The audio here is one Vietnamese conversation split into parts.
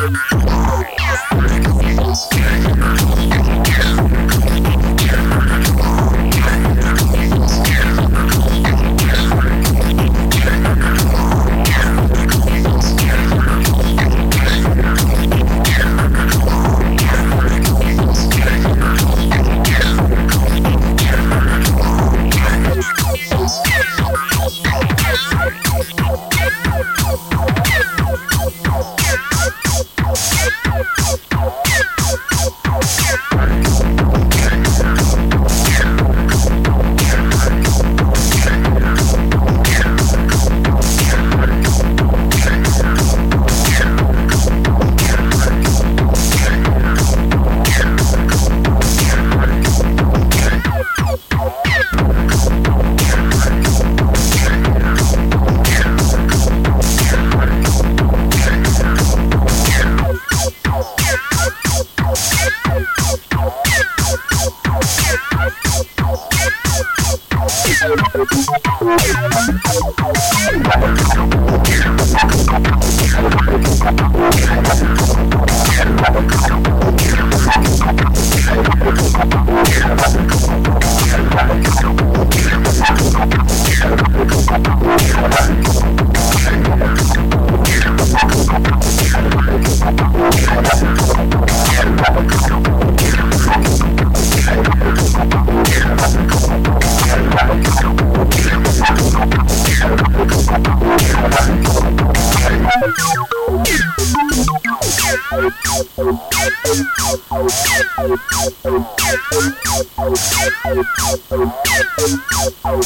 Mm-hmm. Oh.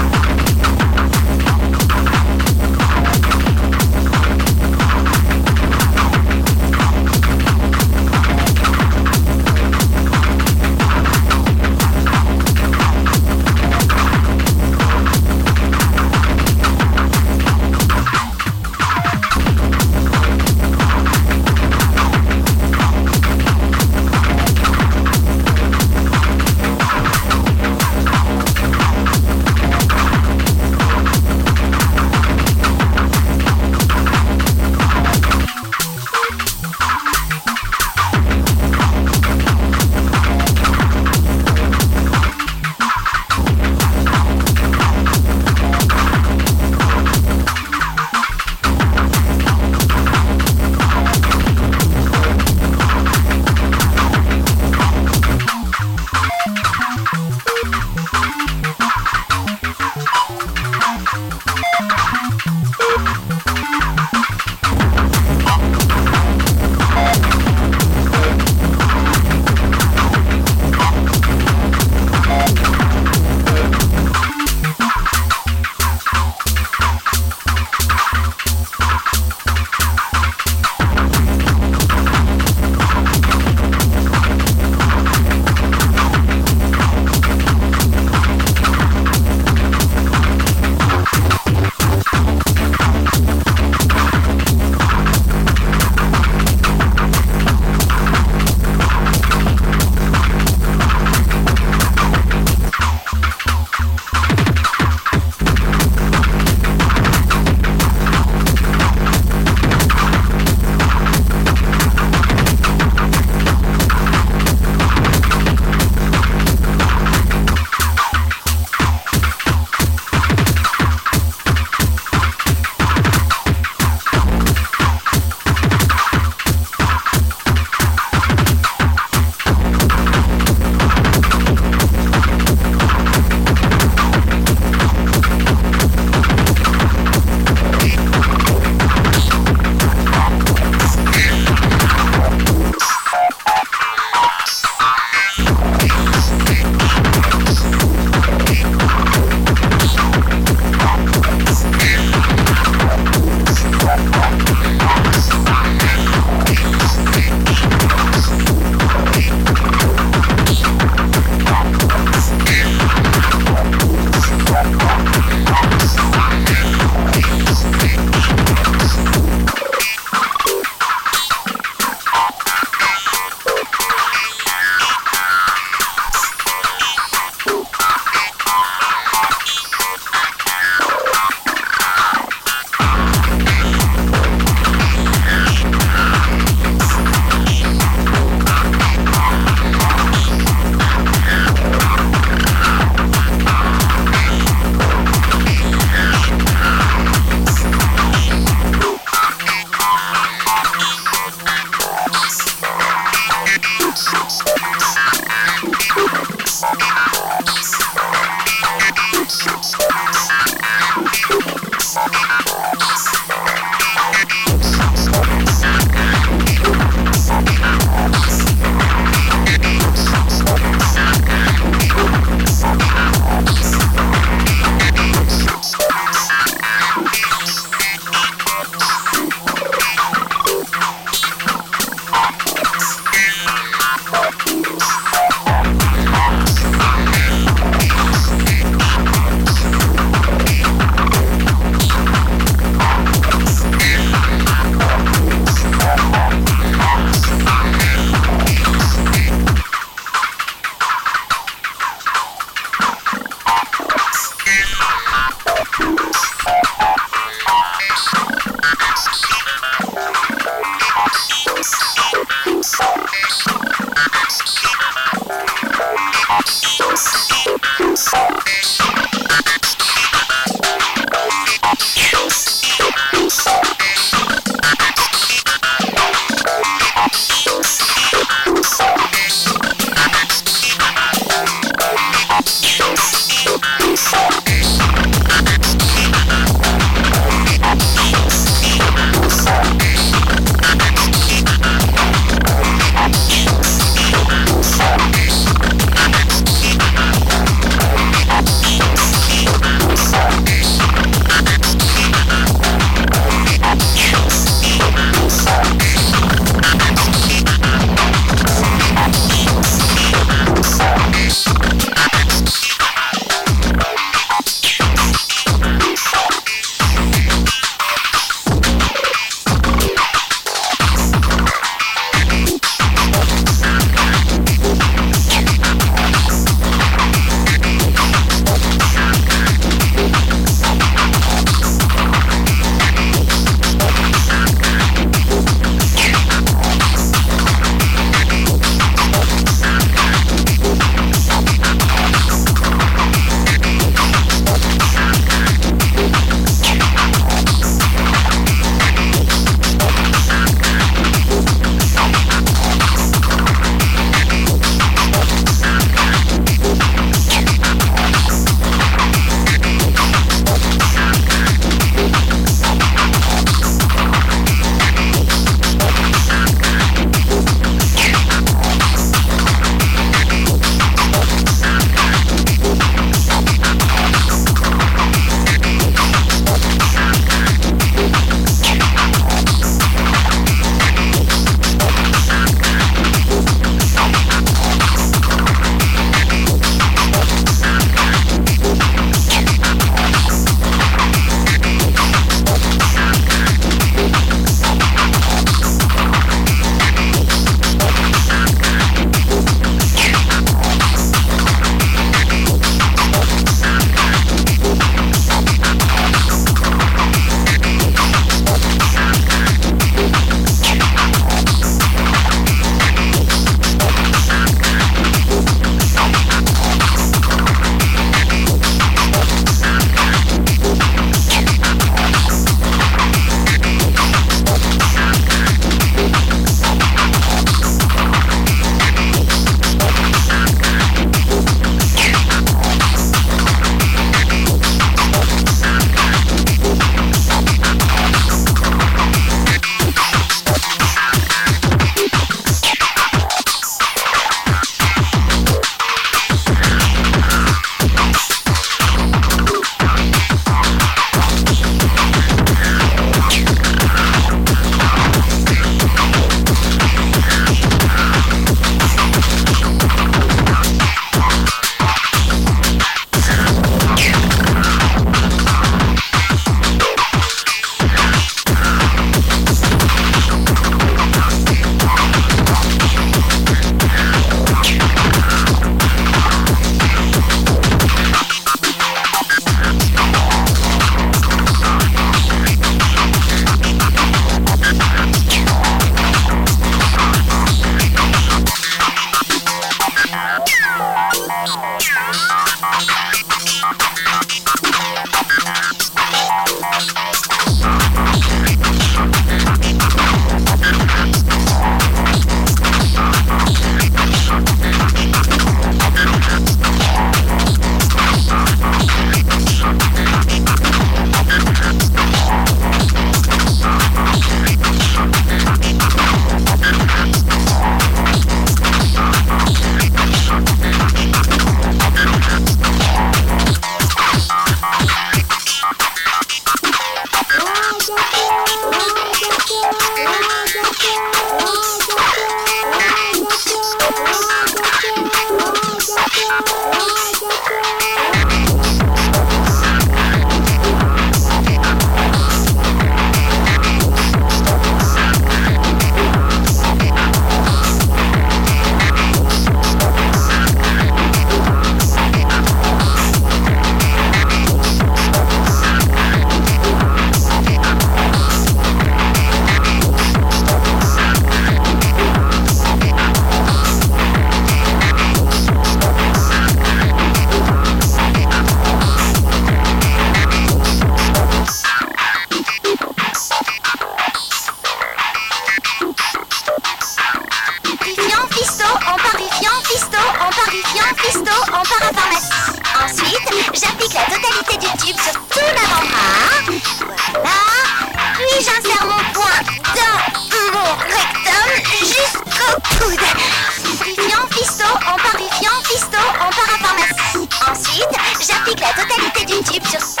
Чипсис.